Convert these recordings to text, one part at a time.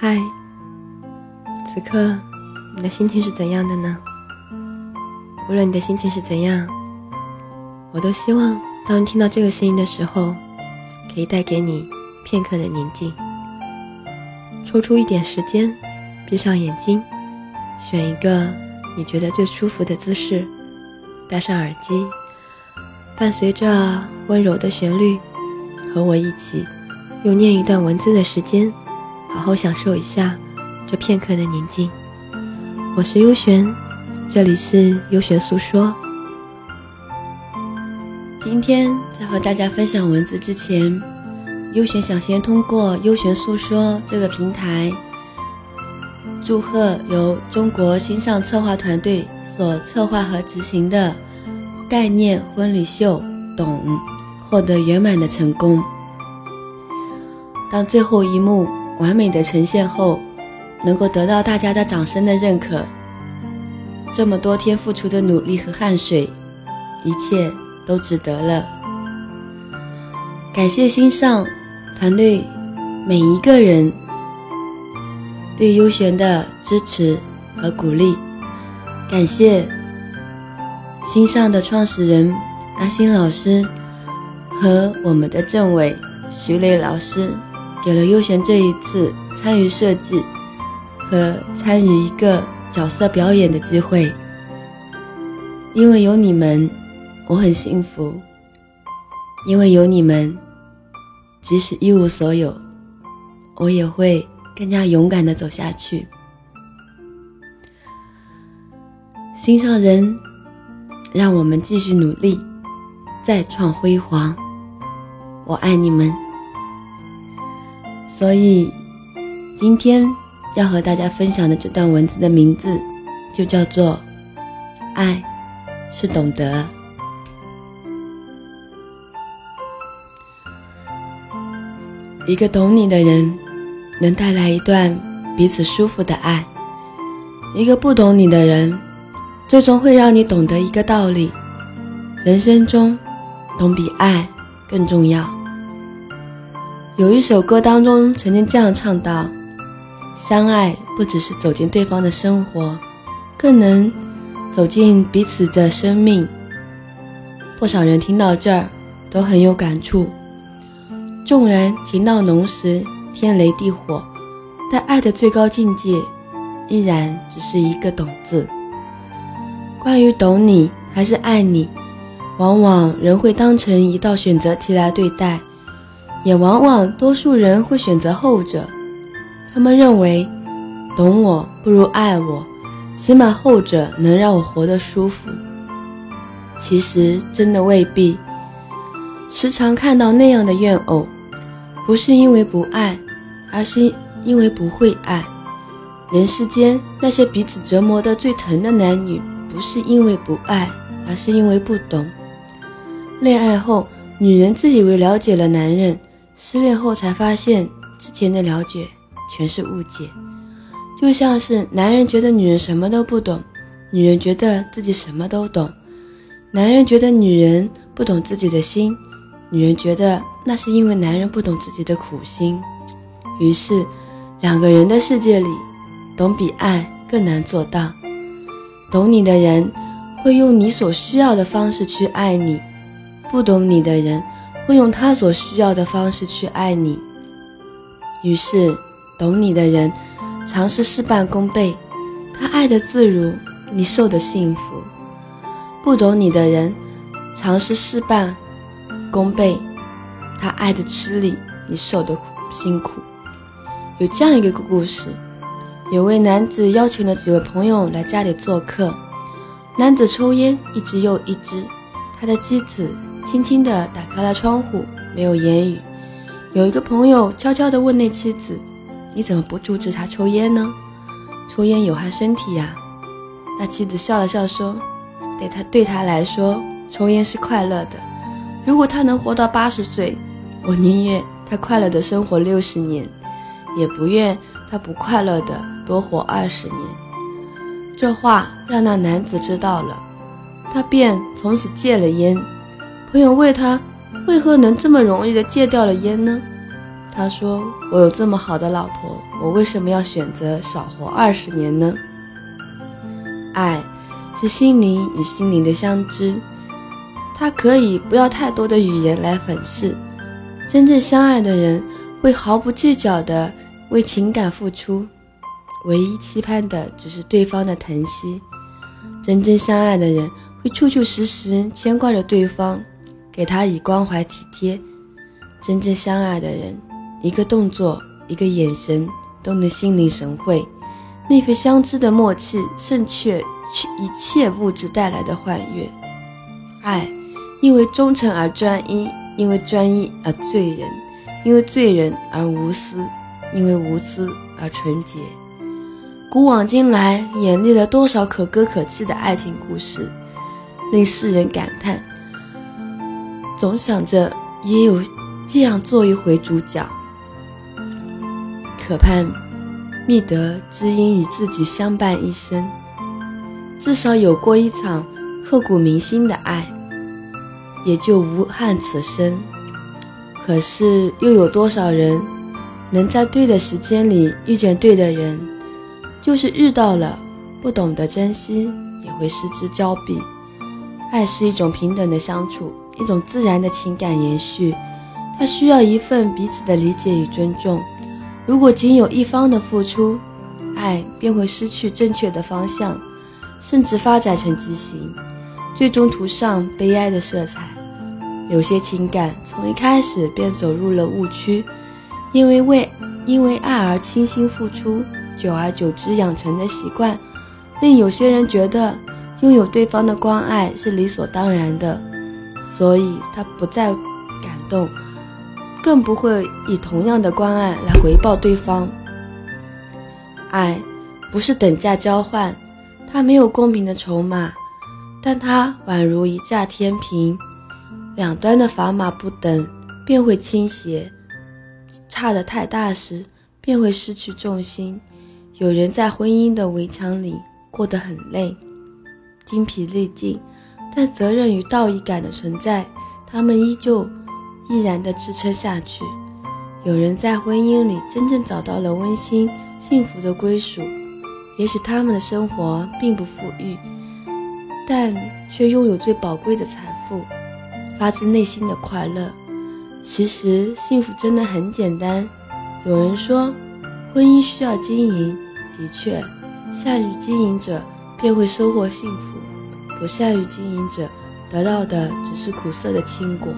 嗨，此刻你的心情是怎样的呢？无论你的心情是怎样，我都希望当你听到这个声音的时候，可以带给你片刻的宁静。抽出一点时间，闭上眼睛，选一个你觉得最舒服的姿势，戴上耳机，伴随着温柔的旋律，和我一起用念一段文字的时间。好好享受一下这片刻的宁静。我是优璇，这里是优璇诉说。今天在和大家分享文字之前，优璇想先通过优璇诉说这个平台，祝贺由中国新上策划团队所策划和执行的概念婚礼秀“懂”获得圆满的成功。当最后一幕。完美的呈现后，能够得到大家的掌声的认可，这么多天付出的努力和汗水，一切都值得了。感谢心上团队每一个人对优璇的支持和鼓励，感谢心上的创始人阿星老师和我们的政委徐磊老师。给了优璇这一次参与设计和参与一个角色表演的机会，因为有你们，我很幸福；因为有你们，即使一无所有，我也会更加勇敢的走下去。心上人，让我们继续努力，再创辉煌。我爱你们。所以，今天要和大家分享的这段文字的名字，就叫做“爱是懂得”。一个懂你的人，能带来一段彼此舒服的爱；一个不懂你的人，最终会让你懂得一个道理：人生中，懂比爱更重要。有一首歌当中曾经这样唱道：“相爱不只是走进对方的生活，更能走进彼此的生命。”不少人听到这儿都很有感触。纵然情到浓时天雷地火，但爱的最高境界依然只是一个“懂”字。关于懂你还是爱你，往往人会当成一道选择题来对待。也往往多数人会选择后者，他们认为懂我不如爱我，起码后者能让我活得舒服。其实真的未必，时常看到那样的怨偶，不是因为不爱，而是因为不会爱。人世间那些彼此折磨的最疼的男女，不是因为不爱，而是因为不懂。恋爱后，女人自以为了解了男人。失恋后才发现，之前的了解全是误解，就像是男人觉得女人什么都不懂，女人觉得自己什么都懂，男人觉得女人不懂自己的心，女人觉得那是因为男人不懂自己的苦心，于是两个人的世界里，懂比爱更难做到。懂你的人会用你所需要的方式去爱你，不懂你的人。会用他所需要的方式去爱你。于是，懂你的人尝试事半功倍，他爱的自如，你受的幸福；不懂你的人尝试事半功倍，他爱的吃力，你受的苦辛苦。有这样一个故事：有位男子邀请了几位朋友来家里做客，男子抽烟一支又一支，他的妻子。轻轻地打开了窗户，没有言语。有一个朋友悄悄地问那妻子：“你怎么不阻止他抽烟呢？抽烟有害身体呀。”那妻子笑了笑说：“对他对他来说，抽烟是快乐的。如果他能活到八十岁，我宁愿他快乐的生活六十年，也不愿他不快乐的多活二十年。”这话让那男子知道了，他便从此戒了烟。朋友问他：“为何能这么容易的戒掉了烟呢？”他说：“我有这么好的老婆，我为什么要选择少活二十年呢？”爱是心灵与心灵的相知，它可以不要太多的语言来粉饰。真正相爱的人会毫不计较的为情感付出，唯一期盼的只是对方的疼惜。真正相爱的人会处处时时牵挂着对方，给他以关怀体贴。真正相爱的人。一个动作，一个眼神，都能心领神会。那份相知的默契，胜却一切物质带来的欢悦。爱，因为忠诚而专一，因为专一而醉人，因为醉人而无私，因为无私而纯洁。古往今来，演绎了多少可歌可泣的爱情故事，令世人感叹。总想着也有这样做一回主角。可盼，觅得知音与自己相伴一生，至少有过一场刻骨铭心的爱，也就无憾此生。可是，又有多少人能在对的时间里遇见对的人？就是遇到了，不懂得珍惜，也会失之交臂。爱是一种平等的相处，一种自然的情感延续，它需要一份彼此的理解与尊重。如果仅有一方的付出，爱便会失去正确的方向，甚至发展成畸形，最终涂上悲哀的色彩。有些情感从一开始便走入了误区，因为为因为爱而倾心付出，久而久之养成的习惯，令有些人觉得拥有对方的关爱是理所当然的，所以他不再感动。更不会以同样的关爱来回报对方。爱不是等价交换，它没有公平的筹码，但它宛如一架天平，两端的砝码不等，便会倾斜；差的太大时，便会失去重心。有人在婚姻的围墙里过得很累，精疲力尽，但责任与道义感的存在，他们依旧。毅然地支撑下去。有人在婚姻里真正找到了温馨幸福的归属，也许他们的生活并不富裕，但却拥有最宝贵的财富，发自内心的快乐。其实幸福真的很简单。有人说，婚姻需要经营，的确，善于经营者便会收获幸福，不善于经营者得到的只是苦涩的青果。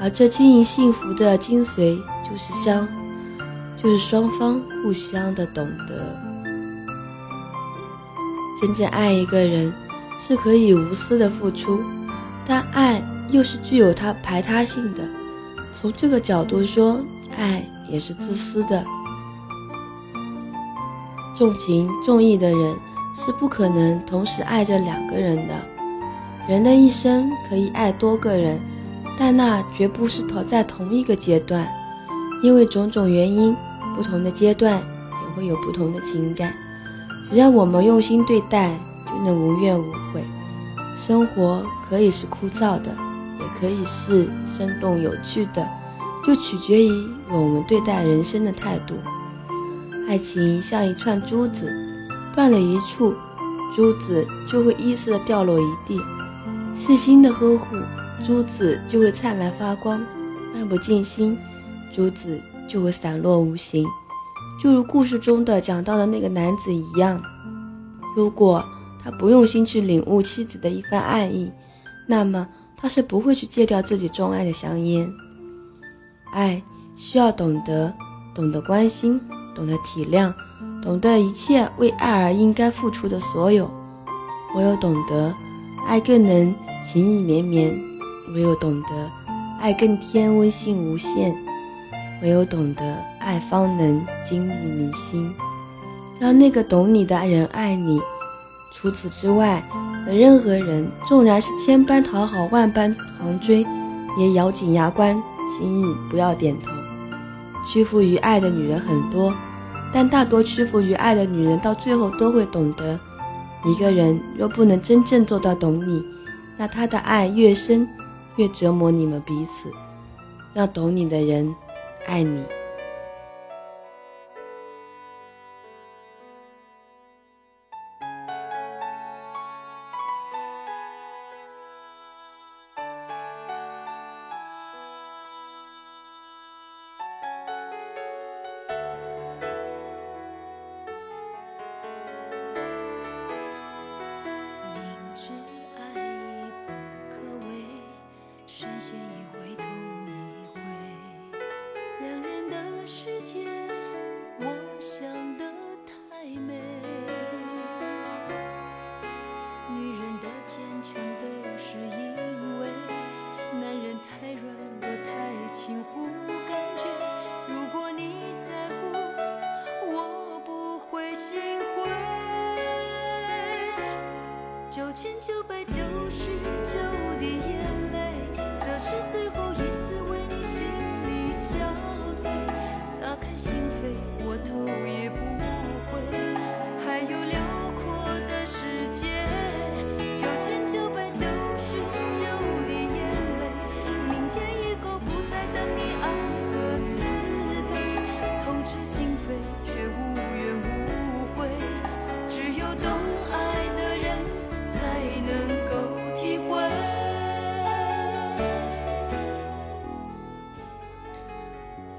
而这经营幸福的精髓，就是相，就是双方互相的懂得。真正爱一个人，是可以无私的付出，但爱又是具有它排他性的。从这个角度说，爱也是自私的。重情重义的人是不可能同时爱着两个人的。人的一生可以爱多个人。但那绝不是同在同一个阶段，因为种种原因，不同的阶段也会有不同的情感。只要我们用心对待，就能无怨无悔。生活可以是枯燥的，也可以是生动有趣的，就取决于我们对待人生的态度。爱情像一串珠子，断了一处，珠子就会依次的掉落一地。细心的呵护。珠子就会灿烂发光，漫不经心，珠子就会散落无形。就如故事中的讲到的那个男子一样，如果他不用心去领悟妻子的一番爱意，那么他是不会去戒掉自己钟爱的香烟。爱需要懂得，懂得关心，懂得体谅，懂得一切为爱而应该付出的所有。唯有懂得，爱更能情意绵绵。唯有懂得，爱更添温馨无限；唯有懂得，爱方能经历铭心。让那个懂你的人爱你。除此之外的任何人，纵然是千般讨好、万般狂追，也咬紧牙关，轻易不要点头。屈服于爱的女人很多，但大多屈服于爱的女人，到最后都会懂得：一个人若不能真正做到懂你，那他的爱越深。越折磨你们彼此，让懂你的人爱你。九千九百九十九滴眼泪这是最后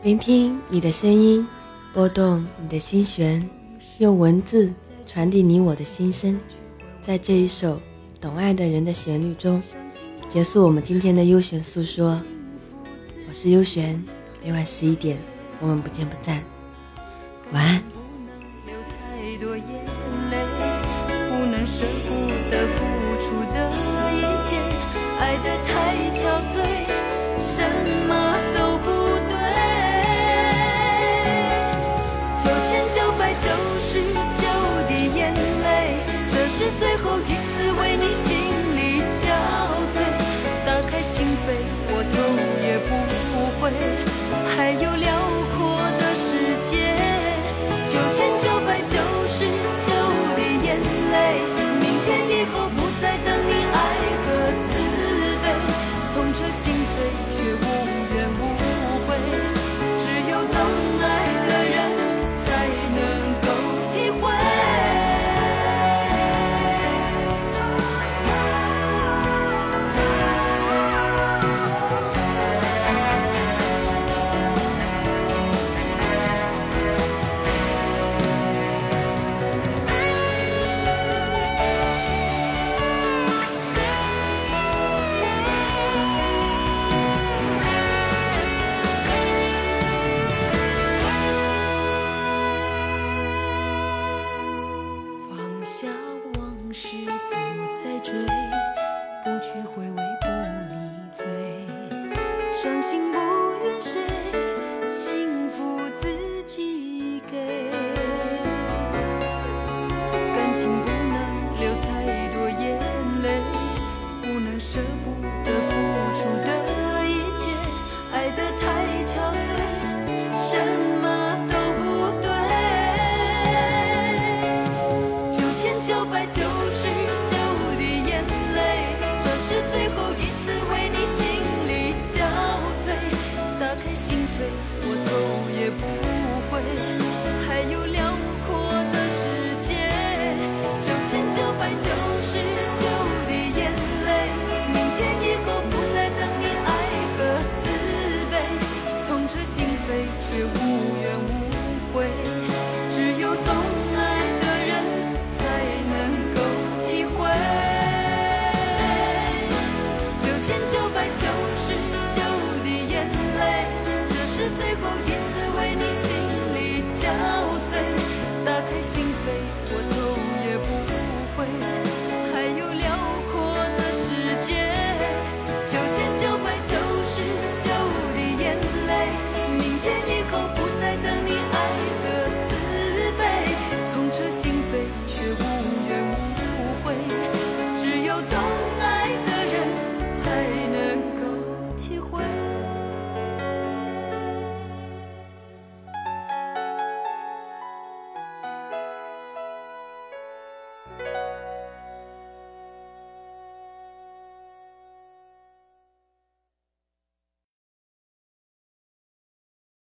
聆听你的声音，拨动你的心弦，用文字传递你我的心声，在这一首懂爱的人的旋律中，结束我们今天的悠璇诉说。我是悠璇，每晚十一点，我们不见不散。晚安。我头也不回还有两